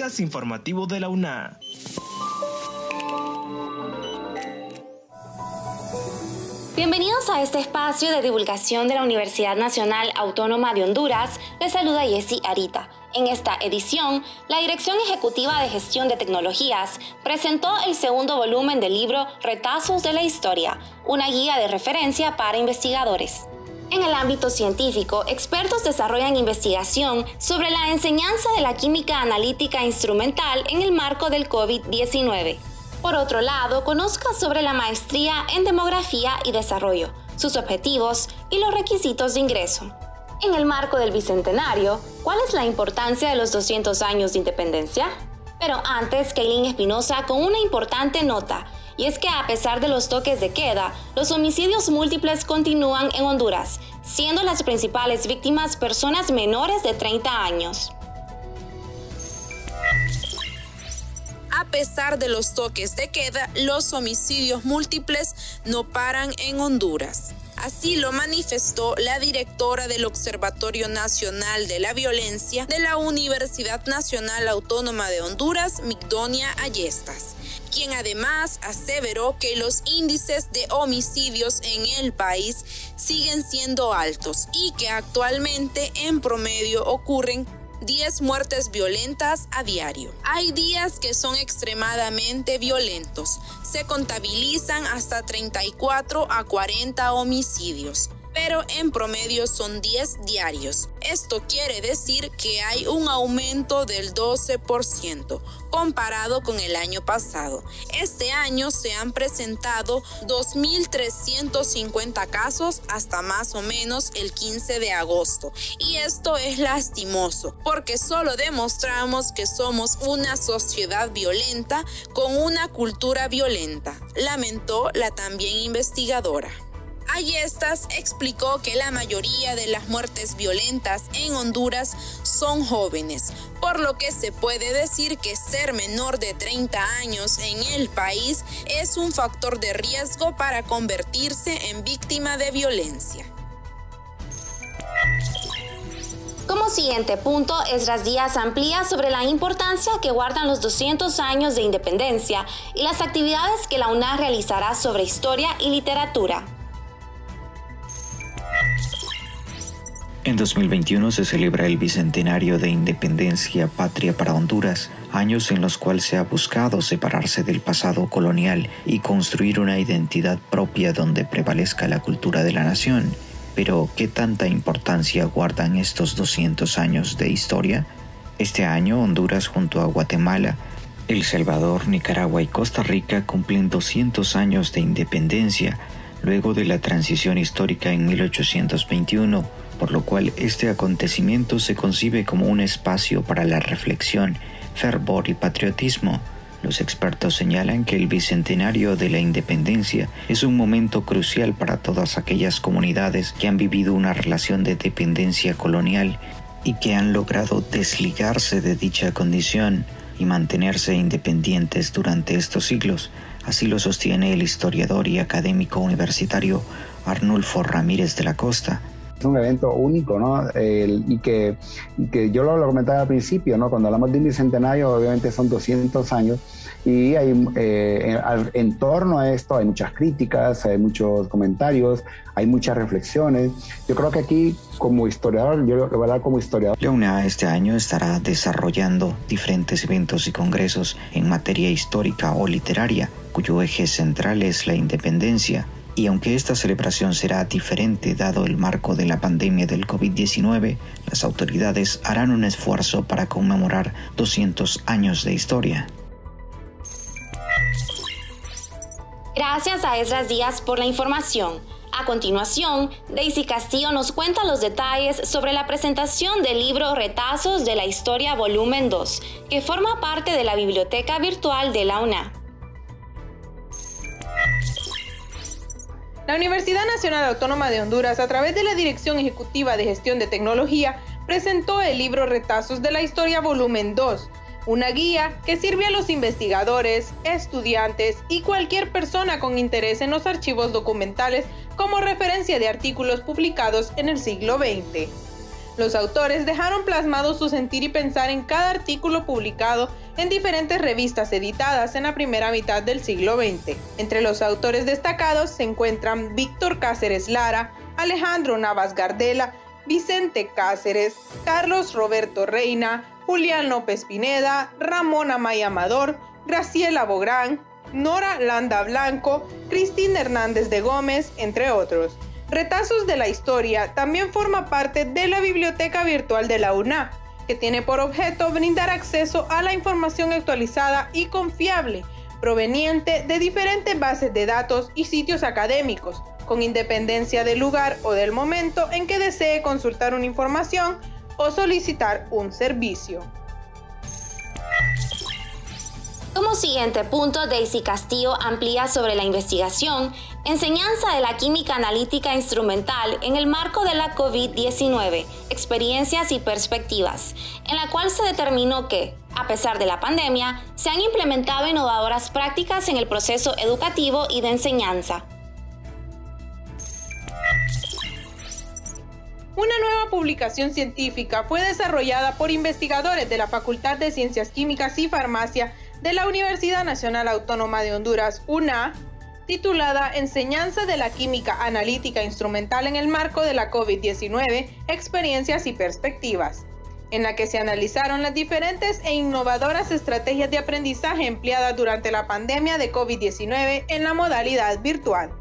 informativo de la UNA. Bienvenidos a este espacio de divulgación de la Universidad Nacional Autónoma de Honduras. Les saluda Jessy Arita. En esta edición, la Dirección Ejecutiva de Gestión de Tecnologías presentó el segundo volumen del libro Retazos de la Historia, una guía de referencia para investigadores. En el ámbito científico, expertos desarrollan investigación sobre la enseñanza de la química analítica instrumental en el marco del COVID-19. Por otro lado, conozca sobre la maestría en demografía y desarrollo, sus objetivos y los requisitos de ingreso. En el marco del Bicentenario, ¿cuál es la importancia de los 200 años de independencia? Pero antes, Kaylin Espinosa con una importante nota, y es que a pesar de los toques de queda, los homicidios múltiples continúan en Honduras, siendo las principales víctimas personas menores de 30 años. A pesar de los toques de queda, los homicidios múltiples no paran en Honduras. Así lo manifestó la directora del Observatorio Nacional de la Violencia de la Universidad Nacional Autónoma de Honduras, Migdonia Ayestas quien además aseveró que los índices de homicidios en el país siguen siendo altos y que actualmente en promedio ocurren 10 muertes violentas a diario. Hay días que son extremadamente violentos. Se contabilizan hasta 34 a 40 homicidios pero en promedio son 10 diarios. Esto quiere decir que hay un aumento del 12% comparado con el año pasado. Este año se han presentado 2.350 casos hasta más o menos el 15 de agosto. Y esto es lastimoso porque solo demostramos que somos una sociedad violenta con una cultura violenta, lamentó la también investigadora. Ayestas explicó que la mayoría de las muertes violentas en Honduras son jóvenes, por lo que se puede decir que ser menor de 30 años en el país es un factor de riesgo para convertirse en víctima de violencia. Como siguiente punto, Esdras Díaz amplía sobre la importancia que guardan los 200 años de independencia y las actividades que la UNA realizará sobre historia y literatura. En 2021 se celebra el Bicentenario de Independencia Patria para Honduras, años en los cuales se ha buscado separarse del pasado colonial y construir una identidad propia donde prevalezca la cultura de la nación. Pero, ¿qué tanta importancia guardan estos 200 años de historia? Este año Honduras junto a Guatemala, El Salvador, Nicaragua y Costa Rica cumplen 200 años de independencia luego de la transición histórica en 1821 por lo cual este acontecimiento se concibe como un espacio para la reflexión, fervor y patriotismo. Los expertos señalan que el bicentenario de la independencia es un momento crucial para todas aquellas comunidades que han vivido una relación de dependencia colonial y que han logrado desligarse de dicha condición y mantenerse independientes durante estos siglos. Así lo sostiene el historiador y académico universitario Arnulfo Ramírez de la Costa, un evento único, ¿no? y, que, que yo lo, comentaba al principio, ¿no? Cuando hablamos de un bicentenario, obviamente son 200 años y hay, eh, en, torno a esto hay muchas críticas, hay muchos comentarios, hay muchas reflexiones. Yo creo que aquí, como historiador, yo lo voy a hablar como historiador. La este año estará desarrollando diferentes eventos y congresos en materia histórica o literaria, cuyo eje central es la independencia y aunque esta celebración será diferente dado el marco de la pandemia del COVID-19, las autoridades harán un esfuerzo para conmemorar 200 años de historia. Gracias a Esdras Díaz por la información. A continuación, Daisy Castillo nos cuenta los detalles sobre la presentación del libro Retazos de la Historia Volumen 2, que forma parte de la Biblioteca Virtual de la UNA. La Universidad Nacional Autónoma de Honduras, a través de la Dirección Ejecutiva de Gestión de Tecnología, presentó el libro Retazos de la Historia Volumen 2, una guía que sirve a los investigadores, estudiantes y cualquier persona con interés en los archivos documentales como referencia de artículos publicados en el siglo XX. Los autores dejaron plasmado su sentir y pensar en cada artículo publicado en diferentes revistas editadas en la primera mitad del siglo XX. Entre los autores destacados se encuentran Víctor Cáceres Lara, Alejandro Navas Gardela, Vicente Cáceres, Carlos Roberto Reina, Julián López Pineda, Ramón Amaya Amador, Graciela Bográn, Nora Landa Blanco, Cristina Hernández de Gómez, entre otros. Retazos de la Historia también forma parte de la Biblioteca Virtual de la UNA, que tiene por objeto brindar acceso a la información actualizada y confiable, proveniente de diferentes bases de datos y sitios académicos, con independencia del lugar o del momento en que desee consultar una información o solicitar un servicio. Como siguiente punto, Daisy Castillo amplía sobre la investigación Enseñanza de la química analítica instrumental en el marco de la COVID-19, experiencias y perspectivas, en la cual se determinó que, a pesar de la pandemia, se han implementado innovadoras prácticas en el proceso educativo y de enseñanza. Una nueva publicación científica fue desarrollada por investigadores de la Facultad de Ciencias Químicas y Farmacia de la Universidad Nacional Autónoma de Honduras, UNA, titulada Enseñanza de la Química Analítica Instrumental en el marco de la COVID-19, Experiencias y Perspectivas, en la que se analizaron las diferentes e innovadoras estrategias de aprendizaje empleadas durante la pandemia de COVID-19 en la modalidad virtual.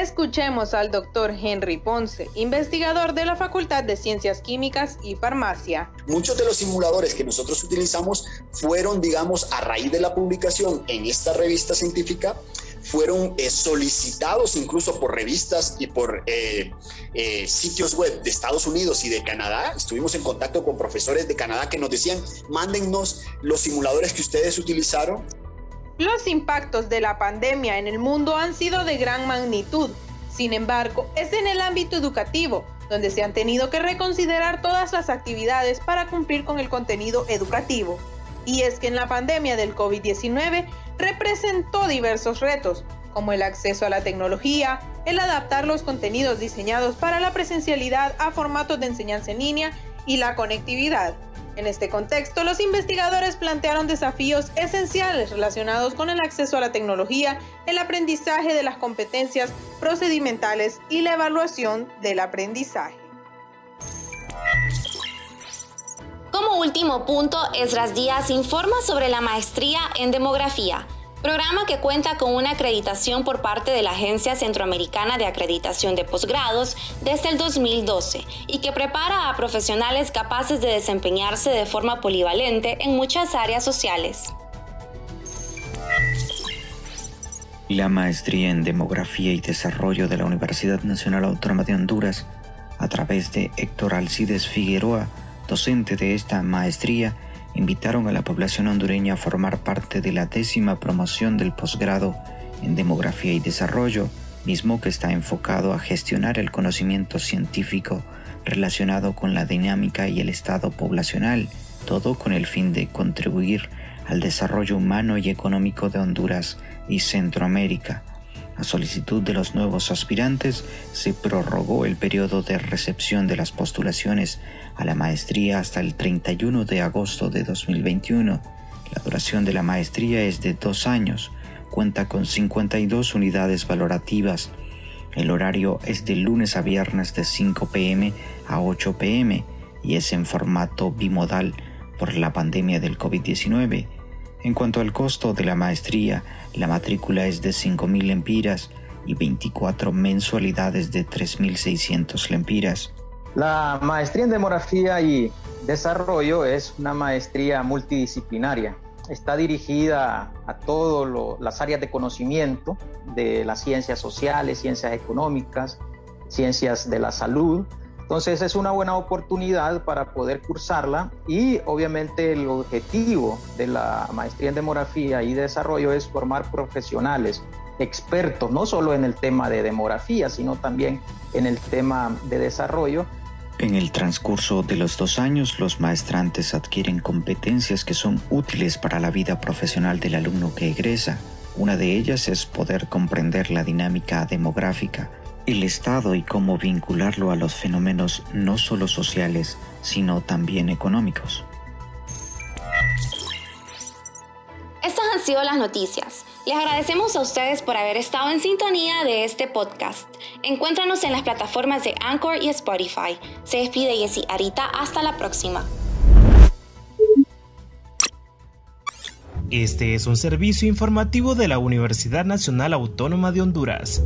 Escuchemos al doctor Henry Ponce, investigador de la Facultad de Ciencias Químicas y Farmacia. Muchos de los simuladores que nosotros utilizamos fueron, digamos, a raíz de la publicación en esta revista científica, fueron eh, solicitados incluso por revistas y por eh, eh, sitios web de Estados Unidos y de Canadá. Estuvimos en contacto con profesores de Canadá que nos decían, mándennos los simuladores que ustedes utilizaron. Los impactos de la pandemia en el mundo han sido de gran magnitud. Sin embargo, es en el ámbito educativo donde se han tenido que reconsiderar todas las actividades para cumplir con el contenido educativo. Y es que en la pandemia del COVID-19 representó diversos retos, como el acceso a la tecnología, el adaptar los contenidos diseñados para la presencialidad a formatos de enseñanza en línea y la conectividad. En este contexto, los investigadores plantearon desafíos esenciales relacionados con el acceso a la tecnología, el aprendizaje de las competencias procedimentales y la evaluación del aprendizaje. Como último punto, Esdras Díaz informa sobre la maestría en demografía, programa que cuenta con una acreditación por parte de la Agencia Centroamericana de Acreditación de Posgrados desde el 2012 y que prepara a profesionales capaces de desempeñarse de forma polivalente en muchas áreas sociales. La maestría en Demografía y Desarrollo de la Universidad Nacional Autónoma de Honduras, a través de Héctor Alcides Figueroa, docente de esta maestría, invitaron a la población hondureña a formar parte de la décima promoción del posgrado en Demografía y Desarrollo, mismo que está enfocado a gestionar el conocimiento científico relacionado con la dinámica y el estado poblacional, todo con el fin de contribuir al desarrollo humano y económico de Honduras y Centroamérica. A solicitud de los nuevos aspirantes, se prorrogó el periodo de recepción de las postulaciones a la maestría hasta el 31 de agosto de 2021. La duración de la maestría es de dos años, cuenta con 52 unidades valorativas. El horario es de lunes a viernes de 5 pm a 8 pm y es en formato bimodal por la pandemia del COVID-19 en cuanto al costo de la maestría, la matrícula es de 5.000 lempiras y 24 mensualidades de 3.600 lempiras. La maestría en demografía y desarrollo es una maestría multidisciplinaria. Está dirigida a todas las áreas de conocimiento de las ciencias sociales, ciencias económicas, ciencias de la salud, entonces es una buena oportunidad para poder cursarla y obviamente el objetivo de la maestría en demografía y desarrollo es formar profesionales expertos, no solo en el tema de demografía, sino también en el tema de desarrollo. En el transcurso de los dos años, los maestrantes adquieren competencias que son útiles para la vida profesional del alumno que egresa. Una de ellas es poder comprender la dinámica demográfica, el Estado y cómo vincularlo a los fenómenos no solo sociales, sino también económicos. Estas han sido las noticias. Les agradecemos a ustedes por haber estado en sintonía de este podcast. Encuéntranos en las plataformas de Anchor y Spotify. Se despide Jessy Arita. Hasta la próxima. Este es un servicio informativo de la Universidad Nacional Autónoma de Honduras.